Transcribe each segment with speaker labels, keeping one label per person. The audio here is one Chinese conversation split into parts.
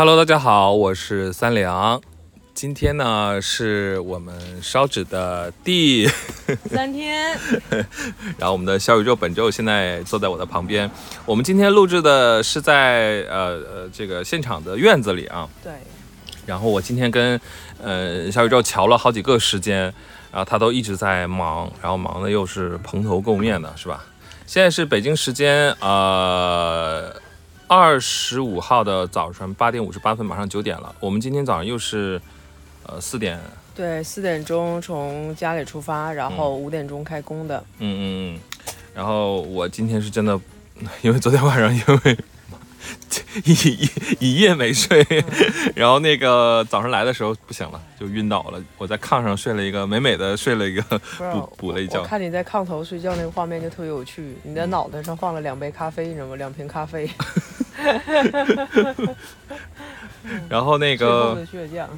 Speaker 1: Hello，大家好，我是三良。今天呢是我们烧纸的第
Speaker 2: 三天，
Speaker 1: 然后我们的小宇宙本周现在坐在我的旁边。我们今天录制的是在呃呃这个现场的院子里啊。
Speaker 2: 对。
Speaker 1: 然后我今天跟呃小宇宙瞧了好几个时间，然后他都一直在忙，然后忙的又是蓬头垢面的，是吧？现在是北京时间呃二十五号的早晨八点五十八分，马上九点了。我们今天早上又是。呃，四点，
Speaker 2: 对，四点钟从家里出发，然后五点钟开工的。
Speaker 1: 嗯嗯嗯。然后我今天是真的，因为昨天晚上因为一一一夜没睡，然后那个早上来的时候不行了，就晕倒了。我在炕上睡了一个美美的睡了一个补补了一觉。
Speaker 2: 我看你在炕头睡觉那个画面就特别有趣，你的脑袋上放了两杯咖啡，你知道吗？两瓶咖啡。
Speaker 1: 然后那个。
Speaker 2: 倔强。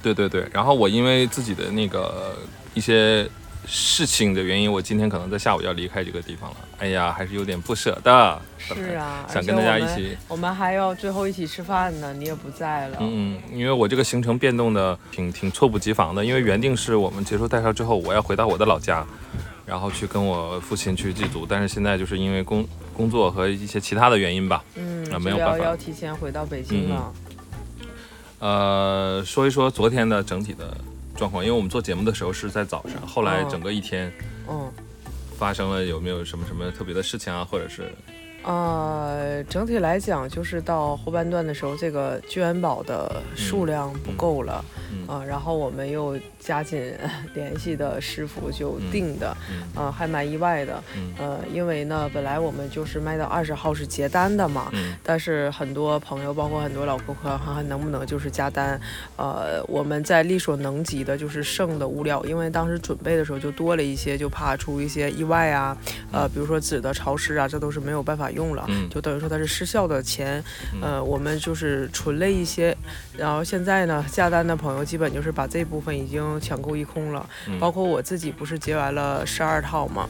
Speaker 1: 对对对，然后我因为自己的那个一些事情的原因，我今天可能在下午要离开这个地方了。哎呀，还是有点不舍得。
Speaker 2: 是啊，
Speaker 1: 想跟大家一起，
Speaker 2: 我们还要最后一起吃饭呢，你也不在了。
Speaker 1: 嗯，因为我这个行程变动的挺挺猝不及防的，因为原定是我们结束代销之后，我要回到我的老家，然后去跟我父亲去祭祖，但是现在就是因为工工作和一些其他的原因吧，
Speaker 2: 嗯，
Speaker 1: 没有办法
Speaker 2: 要提前回到北京了。
Speaker 1: 呃，说一说昨天的整体的状况，因为我们做节目的时候是在早上，后来整个一天，
Speaker 2: 嗯，
Speaker 1: 发生了有没有什么什么特别的事情啊，或者是？
Speaker 2: 呃，整体来讲，就是到后半段的时候，这个聚元宝的数量不够了，啊，然后我们又加紧 联系的师傅就定的，啊，还蛮意外的，呃，因为呢，本来我们就是卖到二十号是结单的嘛，但是很多朋友，包括很多老顾客，看看能不能就是加单，呃，我们在力所能及的，就是剩的物料，因为当时准备的时候就多了一些，就怕出一些意外啊，呃，比如说纸的潮湿啊，这都是没有办法。用了，就等于说它是失效的钱，呃，我们就是存了一些，然后现在呢，下单的朋友基本就是把这部分已经抢购一空了，包括我自己不是结完了十二套嘛。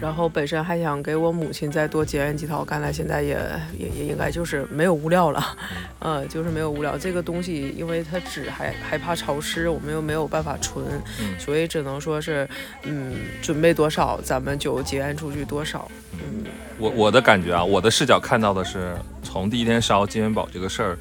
Speaker 2: 然后本身还想给我母亲再多结缘几套，看来现在也也也应该就是没有物料了，呃，就是没有物料。这个东西因为它纸还还怕潮湿，我们又没有办法存，所以只能说是，嗯，准备多少咱们就结缘出去多少。嗯，
Speaker 1: 我我的感觉啊，我的视角看到的是从第一天烧金元宝这个事儿，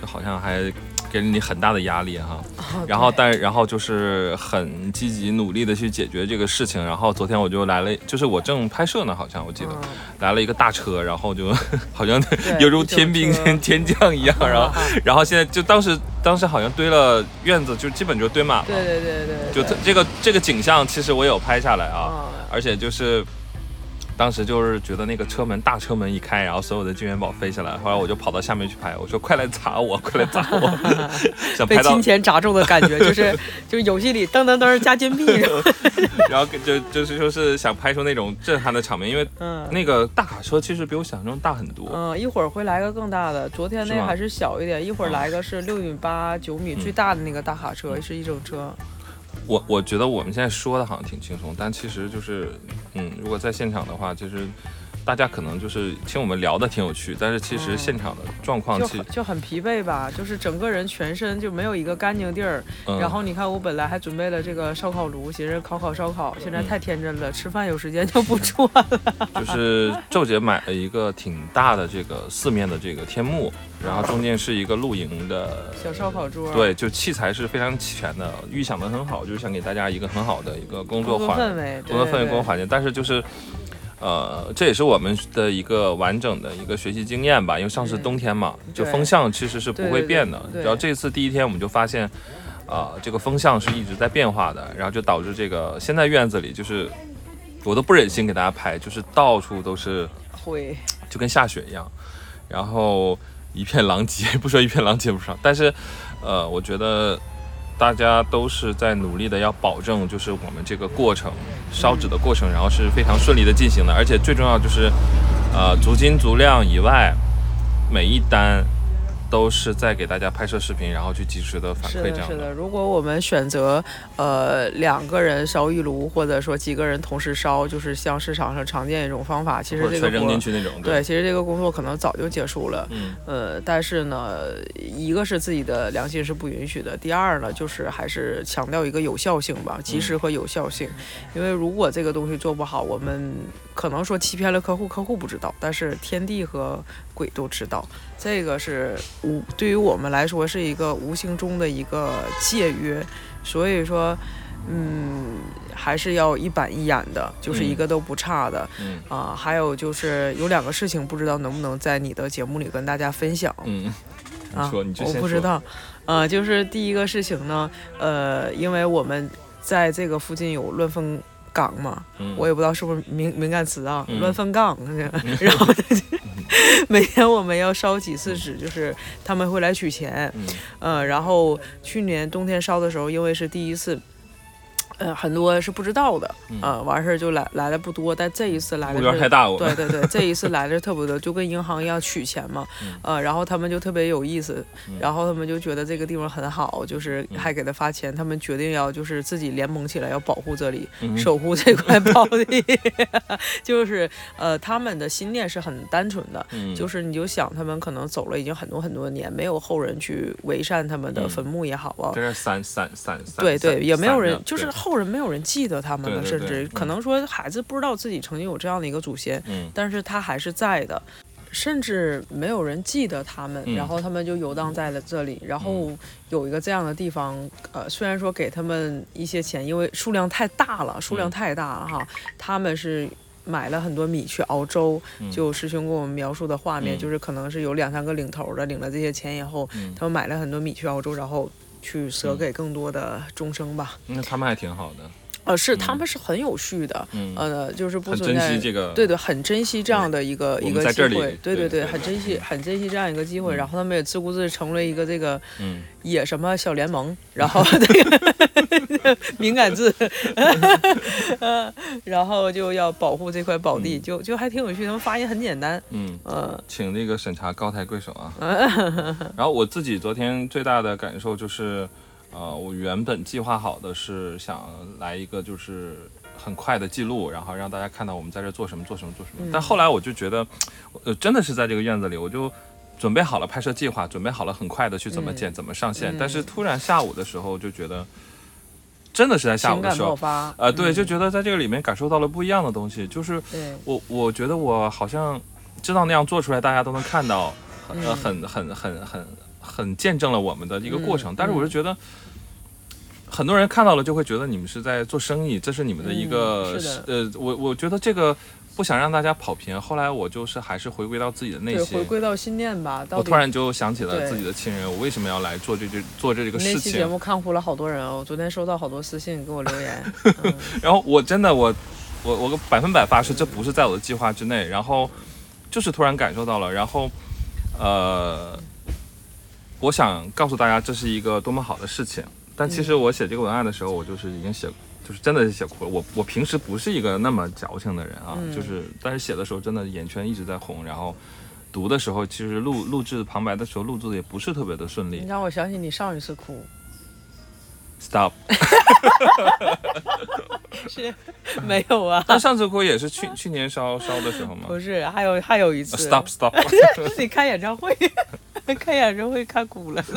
Speaker 1: 就好像还。给了你很大的压力哈，然后但然后就是很积极努力的去解决这个事情，然后昨天我就来了，就是我正拍摄呢，好像我记得来了一个大车，然后就 好像 犹如天兵 天将一样，然后然后现在就当时当时好像堆了院子，就基本就堆满了，
Speaker 2: 对对对对，
Speaker 1: 就这个这个景象其实我有拍下来啊，而且就是。当时就是觉得那个车门大车门一开，然后所有的金元宝飞下来，后来我就跑到下面去拍，我说快来砸我，快来砸我，想
Speaker 2: 被金钱砸中的感觉，就是 就是游戏里噔噔噔加金币，
Speaker 1: 然后就就是就是想拍出那种震撼的场面，因为那个大卡车其实比我想象中大很多。
Speaker 2: 嗯，一会儿会来个更大的，昨天那还是小一点，一会儿来个是六米八九米最大的那个大卡车，是一整车。
Speaker 1: 我我觉得我们现在说的好像挺轻松，但其实就是，嗯，如果在现场的话，其实。大家可能就是听我们聊的挺有趣，但是其实现场的状况
Speaker 2: 就就很疲惫吧，就是整个人全身就没有一个干净地儿。然后你看，我本来还准备了这个烧烤炉，寻思烤烤烧烤，现在太天真了，吃饭有时间就不做了。
Speaker 1: 就是周姐买了一个挺大的这个四面的这个天幕，然后中间是一个露营的
Speaker 2: 小烧烤桌。
Speaker 1: 对，就器材是非常齐全的，预想的很好，就是想给大家一个很好的一个工作环
Speaker 2: 氛围，
Speaker 1: 工作氛围、工作环境，但是就是。呃，这也是我们的一个完整的一个学习经验吧，因为上次冬天嘛，就风向其实是不会变的。然后这次第一天我们就发现，啊，这个风向是一直在变化的，然后就导致这个现在院子里就是我都不忍心给大家拍，就是到处都是
Speaker 2: 灰，
Speaker 1: 就跟下雪一样，然后一片狼藉，不说一片狼藉不少，但是，呃，我觉得。大家都是在努力的，要保证就是我们这个过程烧纸的过程，然后是非常顺利的进行的。而且最重要就是，呃，足金足量以外，每一单都是在给大家拍摄视频，然后去及时的反馈这样
Speaker 2: 的。是的，如果我们选择呃两个人烧一炉，或者说几个人同时烧，就是像市场上常见一种方法，其实这个
Speaker 1: 扔进去那种。
Speaker 2: 对，其实这个工作可能早就结束了。嗯。呃，但是呢，一个是自己的良心是不允许的，第二呢，就是还是强调一个有效性吧，及时和有效性。因为如果这个东西做不好，我们可能说欺骗了客户，客户不知道，但是天地和鬼都知道。这个是无对于我们来说是一个无形中的一个戒约，所以说，嗯，还是要一板一眼的，就是一个都不差的。嗯啊，还有就是有两个事情，不知道能不能在你的节目里跟大家分享。
Speaker 1: 嗯，啊，我
Speaker 2: 不知道。呃，就是第一个事情呢，呃，因为我们在这个附近有乱坟岗嘛，我也不知道是不是敏敏感词啊，乱坟岗，然后。每年我们要烧几次纸，就是他们会来取钱，嗯，然后去年冬天烧的时候，因为是第一次。呃，很多是不知道的，啊，完事儿就来来的不多，但这一次来的
Speaker 1: 目标太大，
Speaker 2: 对对对，这一次来的特别多，就跟银行一样取钱嘛，呃，然后他们就特别有意思，然后他们就觉得这个地方很好，就是还给他发钱，他们决定要就是自己联盟起来要保护这里，守护这块 宝地，就是呃，他们的心念是很单纯的，就是你就想他们可能走了已经很多很多年，没有后人去为善他们的坟墓也好啊，
Speaker 1: 这是散散散，
Speaker 2: 对对，也没有人就是。后人没有人记得他们了，甚至可能说孩子不知道自己曾经有这样的一个祖先，但是他还是在的，甚至没有人记得他们，然后他们就游荡在了这里，然后有一个这样的地方，呃，虽然说给他们一些钱，因为数量太大了，数量太大了哈，他们是买了很多米去熬粥，就师兄给我们描述的画面，就是可能是有两三个领头的领了这些钱以后，他们买了很多米去熬粥，然后。去舍给更多的众生吧。
Speaker 1: 那他们还挺好的。
Speaker 2: 呃，是他们是很有序的。嗯。呃，就是不
Speaker 1: 存在这个。
Speaker 2: 对对，很珍惜这样的一个一个机会。对对对，很珍惜，很珍惜这样一个机会。然后他们也自顾自成了一个这个野什么小联盟。然后这个 敏感字。然后就要保护这块宝地，就就还挺有趣。他们发音很简单。
Speaker 1: 嗯。呃，请那个审查高抬贵手啊。然后我自己昨天最大的感受就是。呃，我原本计划好的是想来一个就是很快的记录，然后让大家看到我们在这做什么做什么做什么。但后来我就觉得，呃，真的是在这个院子里，我就准备好了拍摄计划，准备好了很快的去怎么剪怎么上线。但是突然下午的时候就觉得，真的是在下午的时候，呃，对，就觉得在这个里面感受到了不一样的东西。就是我我觉得我好像知道那样做出来，大家都能看到，呃，很很很很很见证了我们的一个过程。但是我是觉得。很多人看到了就会觉得你们是在做生意，这是你们的一个呃，我我觉得这个不想让大家跑偏。后来我就是还是回归到自己的内心，
Speaker 2: 回归到心念吧。
Speaker 1: 我突然就想起了自己的亲人，我为什么要来做这这做这个事情？那
Speaker 2: 期节目看哭了好多人哦，我昨天收到好多私信给我留言。
Speaker 1: 然后我真的我我我百分百发誓，这不是在我的计划之内。然后就是突然感受到了，然后呃，我想告诉大家，这是一个多么好的事情。但其实我写这个文案的时候，我就是已经写，就是真的是写哭了。我我平时不是一个那么矫情的人啊，就是但是写的时候真的眼圈一直在红，然后读的时候其实录录制旁白的时候录制的也不是特别的顺利。
Speaker 2: 你让我想起你上一次哭。
Speaker 1: Stop。
Speaker 2: 是没有啊？
Speaker 1: 那上次哭也是去 去年烧烧的时候吗？
Speaker 2: 不是，还有还有一次。
Speaker 1: Stop Stop。
Speaker 2: 你开演唱会，看演唱会看哭了。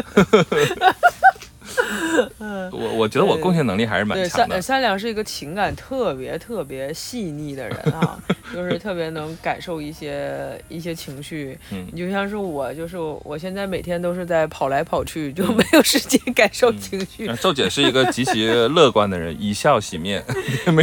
Speaker 1: 我我觉得我贡献能力还是蛮强
Speaker 2: 的。善善良是一个情感特别特别细腻的人啊，就是特别能感受一些一些情绪。嗯，你就像是我，就是我现在每天都是在跑来跑去，就没有时间感受情绪。
Speaker 1: 周姐是一个极其乐观的人，以笑洗面。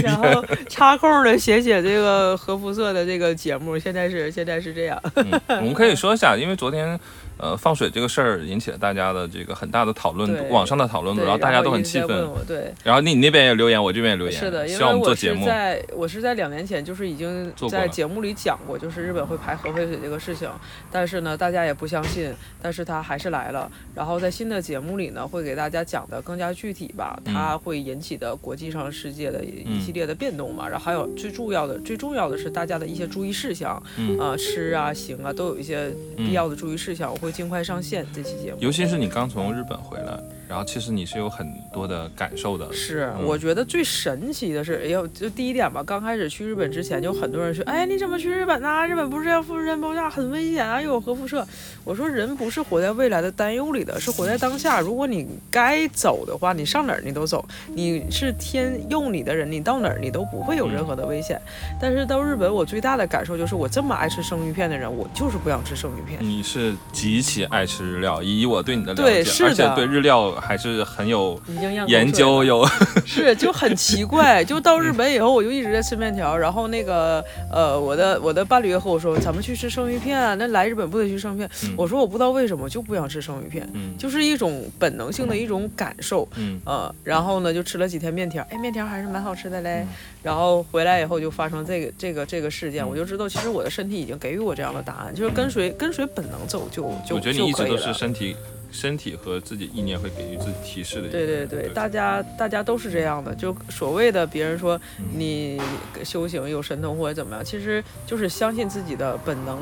Speaker 2: 然后插空的写写这个核辐射的这个节目，现在是现在是这样。
Speaker 1: 我们可以说一下，因为昨天。呃，放水这个事儿引起了大家的这个很大的讨论，网上的讨论度，然后大家都很气愤。
Speaker 2: 对，
Speaker 1: 然后你你那边也留言，我这边也留言。
Speaker 2: 是的，
Speaker 1: 因为
Speaker 2: 我是在我是在两年前就是已经在节目里讲过，就是日本会排核废水这个事情，但是呢，大家也不相信，但是他还是来了。然后在新的节目里呢，会给大家讲的更加具体吧，它会引起的国际上世界的一系列的变动嘛。然后还有最重要的，最重要的是大家的一些注意事项，啊，吃啊、行啊，都有一些必要的注意事项。我会。会尽快上线这期节目。
Speaker 1: 尤其是你刚从日本回来。然后其实你是有很多的感受的，
Speaker 2: 是我觉得最神奇的是，哎呦，就第一点吧，刚开始去日本之前，就很多人说，哎，你怎么去日本呢？日本不是要辐射爆炸，很危险啊，又有核辐射。我说人不是活在未来的担忧里的，是活在当下。如果你该走的话，你上哪儿你都走。你是天用你的人，你到哪儿你都不会有任何的危险。但是到日本，我最大的感受就是，我这么爱吃生鱼片的人，我就是不想吃生鱼片。
Speaker 1: 你是极其爱吃日料，以我对你的了
Speaker 2: 解，
Speaker 1: 而且对日料。还是很有研究，有
Speaker 2: 是就很奇怪。就到日本以后，我就一直在吃面条。然后那个呃，我的我的伴侣也和我说，咱们去吃生鱼片啊。那来日本不得去生鱼片？我说我不知道为什么就不想吃生鱼片，就是一种本能性的一种感受。嗯呃，然后呢，就吃了几天面条，哎，面条还是蛮好吃的嘞。然后回来以后就发生这个这个这个事件，我就知道其实我的身体已经给予我这样的答案，就是跟随跟随本能走就就
Speaker 1: 我觉得你一直都是身体。身体和自己意念会给予自己提示的。
Speaker 2: 对对对，大家大家都是这样的。就所谓的别人说你修行有神通或者怎么样，其实就是相信自己的本能，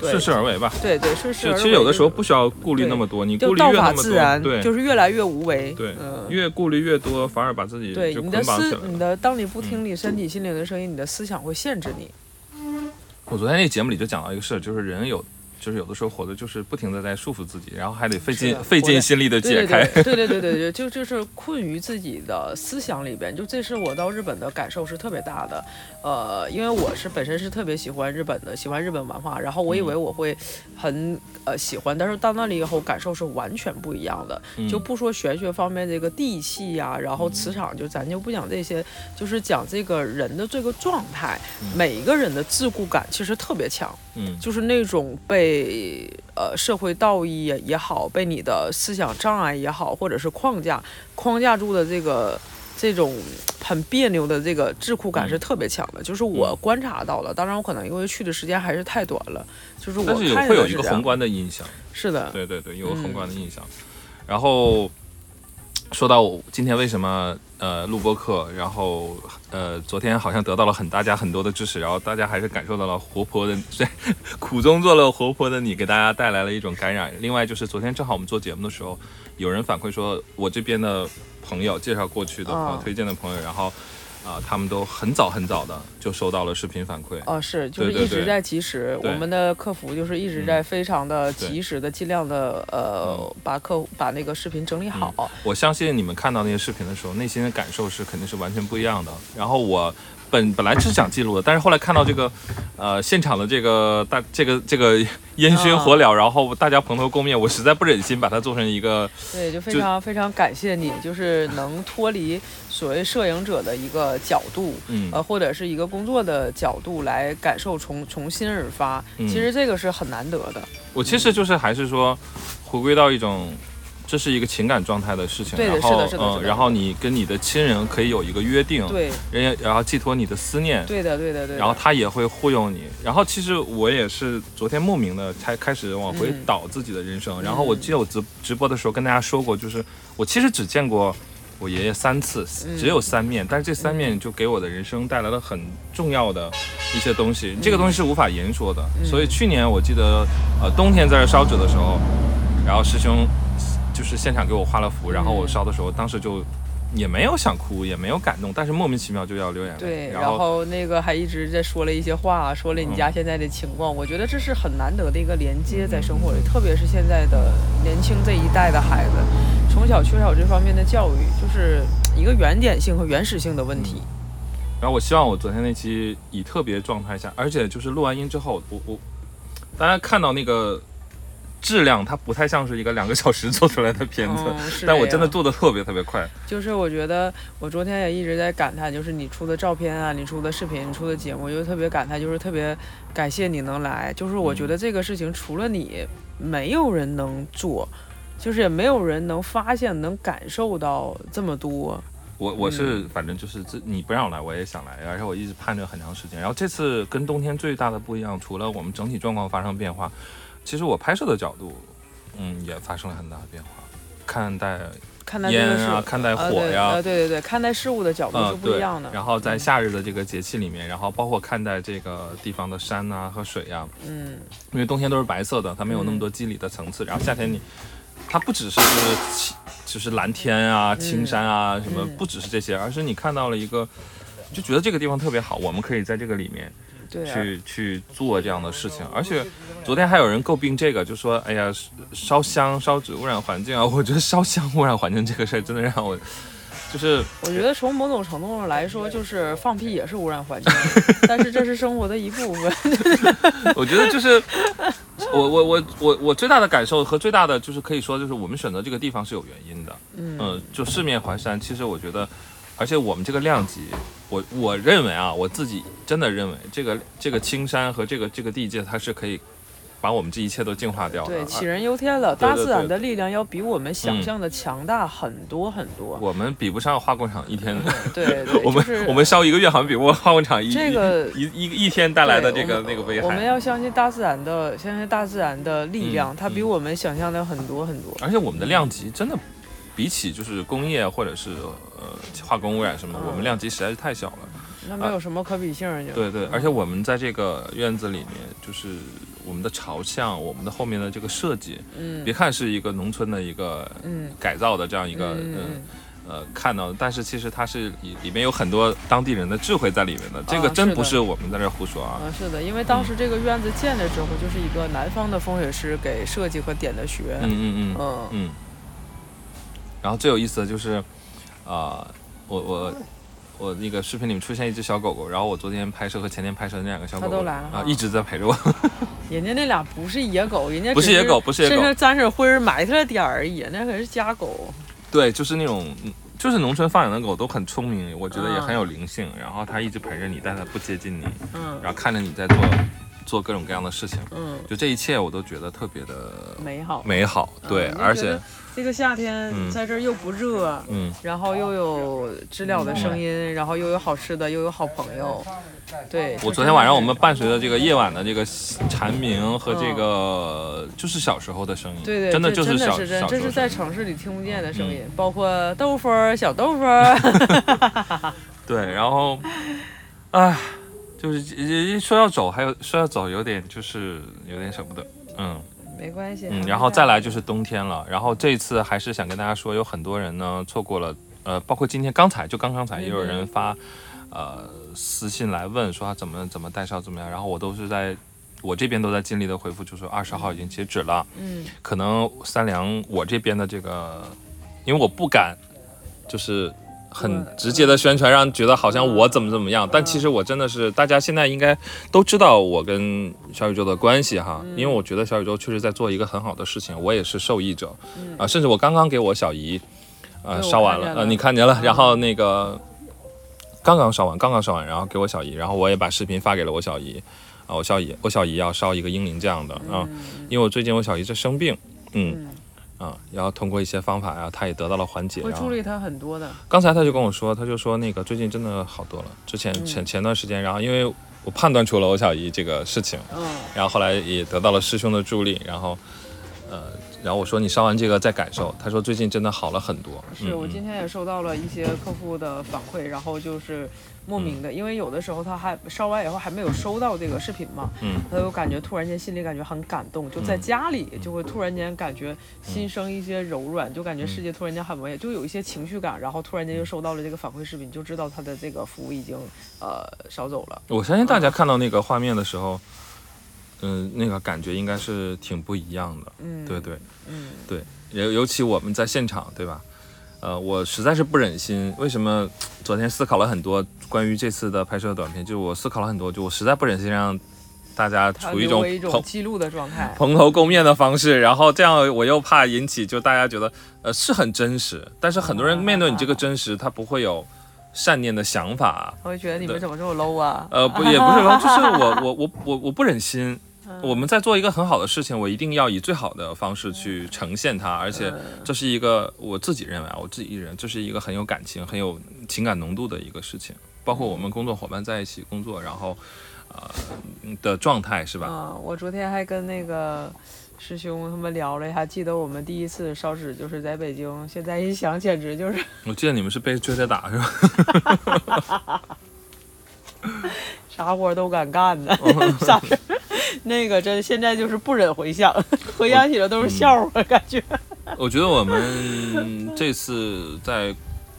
Speaker 1: 顺势而为吧。
Speaker 2: 对对，顺势而为。
Speaker 1: 其实有的时候不需要顾虑那么多，你顾虑越
Speaker 2: 那么多，
Speaker 1: 对，
Speaker 2: 就是越来越无为。
Speaker 1: 对，越顾虑越多，反而把自己
Speaker 2: 对你的思，你的当你不听你身体心灵的声音，你的思想会限制你。
Speaker 1: 我昨天那节目里就讲到一个事儿，就是人有。就是有的时候活的就是不停的在束缚自己，然后还得费尽费尽心力的解开。
Speaker 2: 对对对对对，就就是困于自己的思想里边。就这是我到日本的感受是特别大的。呃，因为我是本身是特别喜欢日本的，喜欢日本文化，然后我以为我会很呃喜欢，但是到那里以后感受是完全不一样的。就不说玄学方面这个地气呀，然后磁场，就咱就不讲这些，就是讲这个人的这个状态，每一个人的自顾感其实特别强。嗯，就是那种被呃社会道义也好，被你的思想障碍也好，或者是框架框架住的这个。这种很别扭的这个智库感是特别强的，就是我观察到了。当然，我可能因为去的时间还是太短了，就是我
Speaker 1: 会有一个宏观的印象。
Speaker 2: 是的，
Speaker 1: 对对对，有个宏观的印象。然后说到我今天为什么呃录播课，然后呃昨天好像得到了很大家很多的支持，然后大家还是感受到了活泼的，苦中作乐活泼的你给大家带来了一种感染。另外就是昨天正好我们做节目的时候，有人反馈说我这边的。朋友介绍过去的朋友推荐的朋友，然后啊，他们都很早很早的就收到了视频反馈。
Speaker 2: 哦，是，就是一直在及时，我们的客服就是一直在非常的及时的，尽量的呃，把客户把那个视频整理好。
Speaker 1: 我相信你们看到那些视频的时候，内心的感受是肯定是完全不一样的。然后我。本本来是想记录的，但是后来看到这个，呃，现场的这个大这个这个烟熏火燎，然后大家蓬头垢面，我实在不忍心把它做成一个。
Speaker 2: 对，就非常非常感谢你，就是能脱离所谓摄影者的一个角度，嗯，呃，或者是一个工作的角度来感受从从心而发，其实这个是很难得的。
Speaker 1: 我其实就是还是说，回归到一种。这是一个情感状态的事情，然后嗯，然后你跟你的亲人可以有一个约定，
Speaker 2: 对，
Speaker 1: 人然后寄托你的思念，
Speaker 2: 对的对的对，
Speaker 1: 然后他也会忽悠你，然后其实我也是昨天莫名的才开始往回倒自己的人生，然后我记得我直直播的时候跟大家说过，就是我其实只见过我爷爷三次，只有三面，但是这三面就给我的人生带来了很重要的一些东西，这个东西是无法言说的，所以去年我记得呃冬天在这烧纸的时候，然后师兄。就是现场给我画了符，然后我烧的时候，当时就也没有想哭，也没有感动，但是莫名其妙就要流眼泪。
Speaker 2: 对，然后那个还一直在说了一些话，说了你家现在的情况。我觉得这是很难得的一个连接在生活里，特别是现在的年轻这一代的孩子，从小缺少这方面的教育，就是一个原点性和原始性的问题。
Speaker 1: 然后我希望我昨天那期以特别状态下，而且就是录完音之后，我我大家看到那个。质量它不太像是一个两个小时做出来的片子，但我真的做的特别特别快。
Speaker 2: 就是我觉得我昨天也一直在感叹，就是你出的照片啊，你出的视频，你出的节目，就特别感叹，就是特别感谢你能来。就是我觉得这个事情除了你，没有人能做，就是也没有人能发现、能感受到这么多。
Speaker 1: 我我是反正就是这你不让我来，我也想来，而且我一直盼着很长时间。然后这次跟冬天最大的不一样，除了我们整体状况发生变化。其实我拍摄的角度，嗯，也发生了很大的变化。看待烟啊，看待火呀，
Speaker 2: 呃，对对对，看待事物的角度是不一样的。
Speaker 1: 然后在夏日的这个节气里面，然后包括看待这个地方的山啊和水呀，
Speaker 2: 嗯，
Speaker 1: 因为冬天都是白色的，它没有那么多肌理的层次。然后夏天你，它不只是就是就是蓝天啊、青山啊什么，不只是这些，而是你看到了一个，就觉得这个地方特别好，我们可以在这个里面。去去做这样的事情，而且昨天还有人诟病这个，就说哎呀烧香烧纸污染环境啊！我觉得烧香污染环境这个事儿真的让我就是，
Speaker 2: 我觉得从某种程度上来说，就是放屁也是污染环境，但是这是生活的一部分。
Speaker 1: 我觉得就是我我我我我最大的感受和最大的就是可以说就是我们选择这个地方是有原因的，嗯，就四面环山，其实我觉得。而且我们这个量级，我我认为啊，我自己真的认为，这个这个青山和这个这个地界，它是可以把我们这一切都净化掉的。
Speaker 2: 对，杞人忧天了。大自然的力量要比我们想象的强大很多很多。
Speaker 1: 我们比不上化工厂一天。
Speaker 2: 对，
Speaker 1: 我们我们烧一个月，好像比不过化工厂一
Speaker 2: 这个
Speaker 1: 一一一天带来的这个那个危害。
Speaker 2: 我们要相信大自然的，相信大自然的力量，它比我们想象的很多很多。
Speaker 1: 而且我们的量级真的。比起就是工业或者是呃化工污染什么，我们量级实在是太小了，
Speaker 2: 那没有什么可比性。
Speaker 1: 对对，而且我们在这个院子里面，就是我们的朝向，我们的后面的这个设计，嗯，别看是一个农村的一个嗯改造的这样一个嗯呃看到，但是其实它是里里面有很多当地人的智慧在里面的，这个真不是我们在这胡说啊。
Speaker 2: 是的，因为当时这个院子建的时候，就是一个南方的风水师给设计和点的穴。
Speaker 1: 嗯嗯嗯嗯嗯。然后最有意思的就是，啊，我我我那个视频里面出现一只小狗狗，然后我昨天拍摄和前天拍摄那两个小狗狗
Speaker 2: 啊，
Speaker 1: 一直在陪着我。
Speaker 2: 人家那俩不是野狗，人家
Speaker 1: 不是野狗，不是野狗，
Speaker 2: 身上沾点灰埋汰了点而已，那可是家狗。
Speaker 1: 对，就是那种，就是农村放养的狗都很聪明，我觉得也很有灵性。然后它一直陪着你，但它不接近你，嗯，然后看着你在做做各种各样的事情，嗯，就这一切我都觉得特别的
Speaker 2: 美好，
Speaker 1: 美好，对，而且。
Speaker 2: 这个夏天在这儿又不热，嗯，然后又有知了的声音，然后又有好吃的，又有好朋友。对
Speaker 1: 我昨天晚上我们伴随着这个夜晚的这个蝉鸣和这个就是小时候的声音，
Speaker 2: 对对，
Speaker 1: 真
Speaker 2: 的就是
Speaker 1: 就小，
Speaker 2: 这是在城市里听不见的声音，包括豆腐小豆腐。
Speaker 1: 对，然后，哎，就是说要走，还有说要走，有点就是有点舍不得，嗯。
Speaker 2: 没关系，
Speaker 1: 嗯，然后再来就是冬天了，然后这次还是想跟大家说，有很多人呢错过了，呃，包括今天刚才就刚刚才也有人发，呃，私信来问说他怎么怎么带烧怎么样，然后我都是在我这边都在尽力的回复，就说二十号已经截止了，嗯，可能三良我这边的这个，因为我不敢，就是。很直接的宣传，让觉得好像我怎么怎么样，但其实我真的是，大家现在应该都知道我跟小宇宙的关系哈，因为我觉得小宇宙确实在做一个很好的事情，我也是受益者，啊，甚至我刚刚给我小姨，呃，烧完了，呃，你看见了，然后那个刚刚烧完，刚刚烧完，然后给我小姨，然后我也把视频发给了我小姨，啊，我小姨，我小姨要烧一个英灵这样的啊，因为我最近我小姨在生病，嗯。啊，然后通过一些方法呀，他也得到了缓解。
Speaker 2: 会助力他很多的。
Speaker 1: 刚才他就跟我说，他就说那个最近真的好多了。之前前前段时间，然后因为我判断出了欧小姨这个事情，嗯，然后后来也得到了师兄的助力，然后，呃，然后我说你烧完这个再感受，他说最近真的好了很多。
Speaker 2: 是我今天也收到了一些客户的反馈，然后就是。莫名的，因为有的时候他还烧完以后还没有收到这个视频嘛，嗯，他就感觉突然间心里感觉很感动，就在家里就会突然间感觉心生一些柔软，就感觉世界突然间很美，就有一些情绪感，然后突然间就收到了这个反馈视频，就知道他的这个服务已经呃烧走了。
Speaker 1: 我相信大家看到那个画面的时候，嗯，那个感觉应该是挺不一样的，嗯，对对，嗯对，尤尤其我们在现场，对吧？呃，我实在是不忍心。为什么昨天思考了很多关于这次的拍摄短片？就我思考了很多，就我实在不忍心让大家处于
Speaker 2: 一种记录的状态，
Speaker 1: 蓬头垢面的方式。然后这样我又怕引起就大家觉得呃是很真实，但是很多人面对你这个真实，他不会有善念的想法。
Speaker 2: 我会觉得你们怎么这么 low 啊？
Speaker 1: 呃，不也不是 low，就是我我我我我不忍心。我们在做一个很好的事情，我一定要以最好的方式去呈现它，而且这是一个我自己认为啊，我自己一人这是一个很有感情、很有情感浓度的一个事情。包括我们工作伙伴在一起工作，然后呃的状态是吧？
Speaker 2: 啊，我昨天还跟那个师兄他们聊了一下，记得我们第一次烧纸就是在北京，现在一想简直就是。
Speaker 1: 我记得你们是被追着打是吧？
Speaker 2: 啥活都敢干呢，啥事那个真现在就是不忍回想，回想起来都是笑话，感觉。
Speaker 1: 我觉得我们这次在。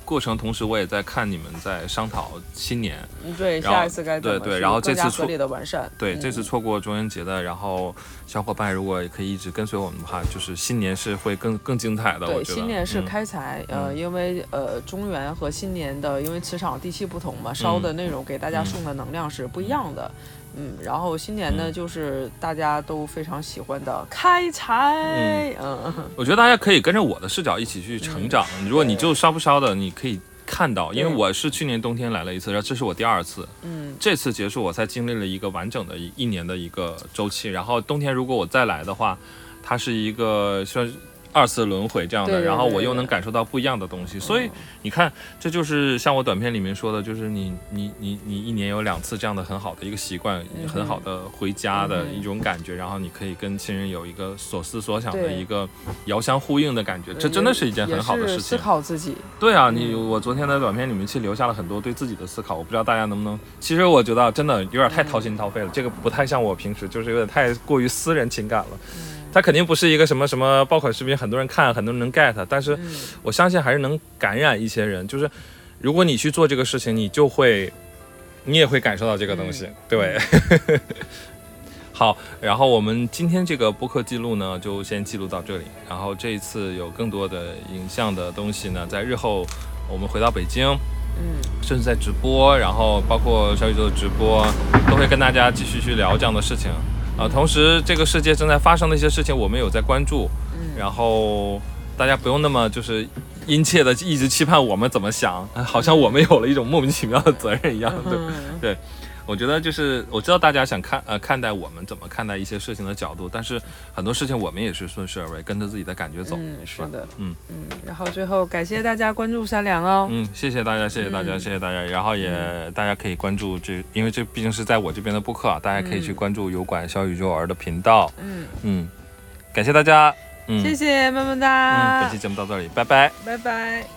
Speaker 1: 过程同时，我也在看你们在商讨新年，
Speaker 2: 对，下一次该
Speaker 1: 对对，然后这次错
Speaker 2: 的完善，
Speaker 1: 对，这次错过中元节的，然后小伙伴如果也可以一直跟随我们的话，就是新年是会更更精彩的。
Speaker 2: 对，新年是开财，呃，因为呃中元和新年的，因为磁场地气不同嘛，烧的内容给大家送的能量是不一样的。嗯，然后新年呢，就是大家都非常喜欢的开财。嗯，
Speaker 1: 我觉得大家可以跟着我的视角一起去成长。如果你就烧不烧的，你可以看到，因为我是去年冬天来了一次，然后这是我第二次。嗯，这次结束我才经历了一个完整的一一年的一个周期。然后冬天如果我再来的话，它是一个算。二次轮回这样的，然后我又能感受到不一样的东西，所以你看，这就是像我短片里面说的，就是你你你你一年有两次这样的很好的一个习惯，很好的回家的一种感觉，然后你可以跟亲人有一个所思所想的一个遥相呼应的感觉，这真的是一件很好的事情。
Speaker 2: 思考自己。
Speaker 1: 对啊，你我昨天的短片里面其实留下了很多对自己的思考，我不知道大家能不能，其实我觉得真的有点太掏心掏肺了，这个不太像我平时，就是有点太过于私人情感了。它肯定不是一个什么什么爆款视频，很多人看，很多人能 get，但是我相信还是能感染一些人。就是如果你去做这个事情，你就会，你也会感受到这个东西。对，好，然后我们今天这个播客记录呢，就先记录到这里。然后这一次有更多的影像的东西呢，在日后我们回到北京，嗯，甚至在直播，然后包括小宇宙的直播，都会跟大家继续去聊这样的事情。啊，同时这个世界正在发生的一些事情，我们有在关注，嗯，然后大家不用那么就是殷切的一直期盼我们怎么想，好像我们有了一种莫名其妙的责任一样，对对。我觉得就是我知道大家想看呃看待我们怎么看待一些事情的角度，但是很多事情我们也是顺势而为，跟着自己的感觉走，
Speaker 2: 是的，嗯嗯。然后最后感谢大家关注三良哦，
Speaker 1: 嗯，谢谢大家，谢谢大家，谢谢大家。然后也大家可以关注这，因为这毕竟是在我这边的播客啊，大家可以去关注油管小宇宙儿的频道，嗯嗯。感谢大家，
Speaker 2: 谢谢么么哒。
Speaker 1: 嗯，本期节目到这里，拜拜，
Speaker 2: 拜拜。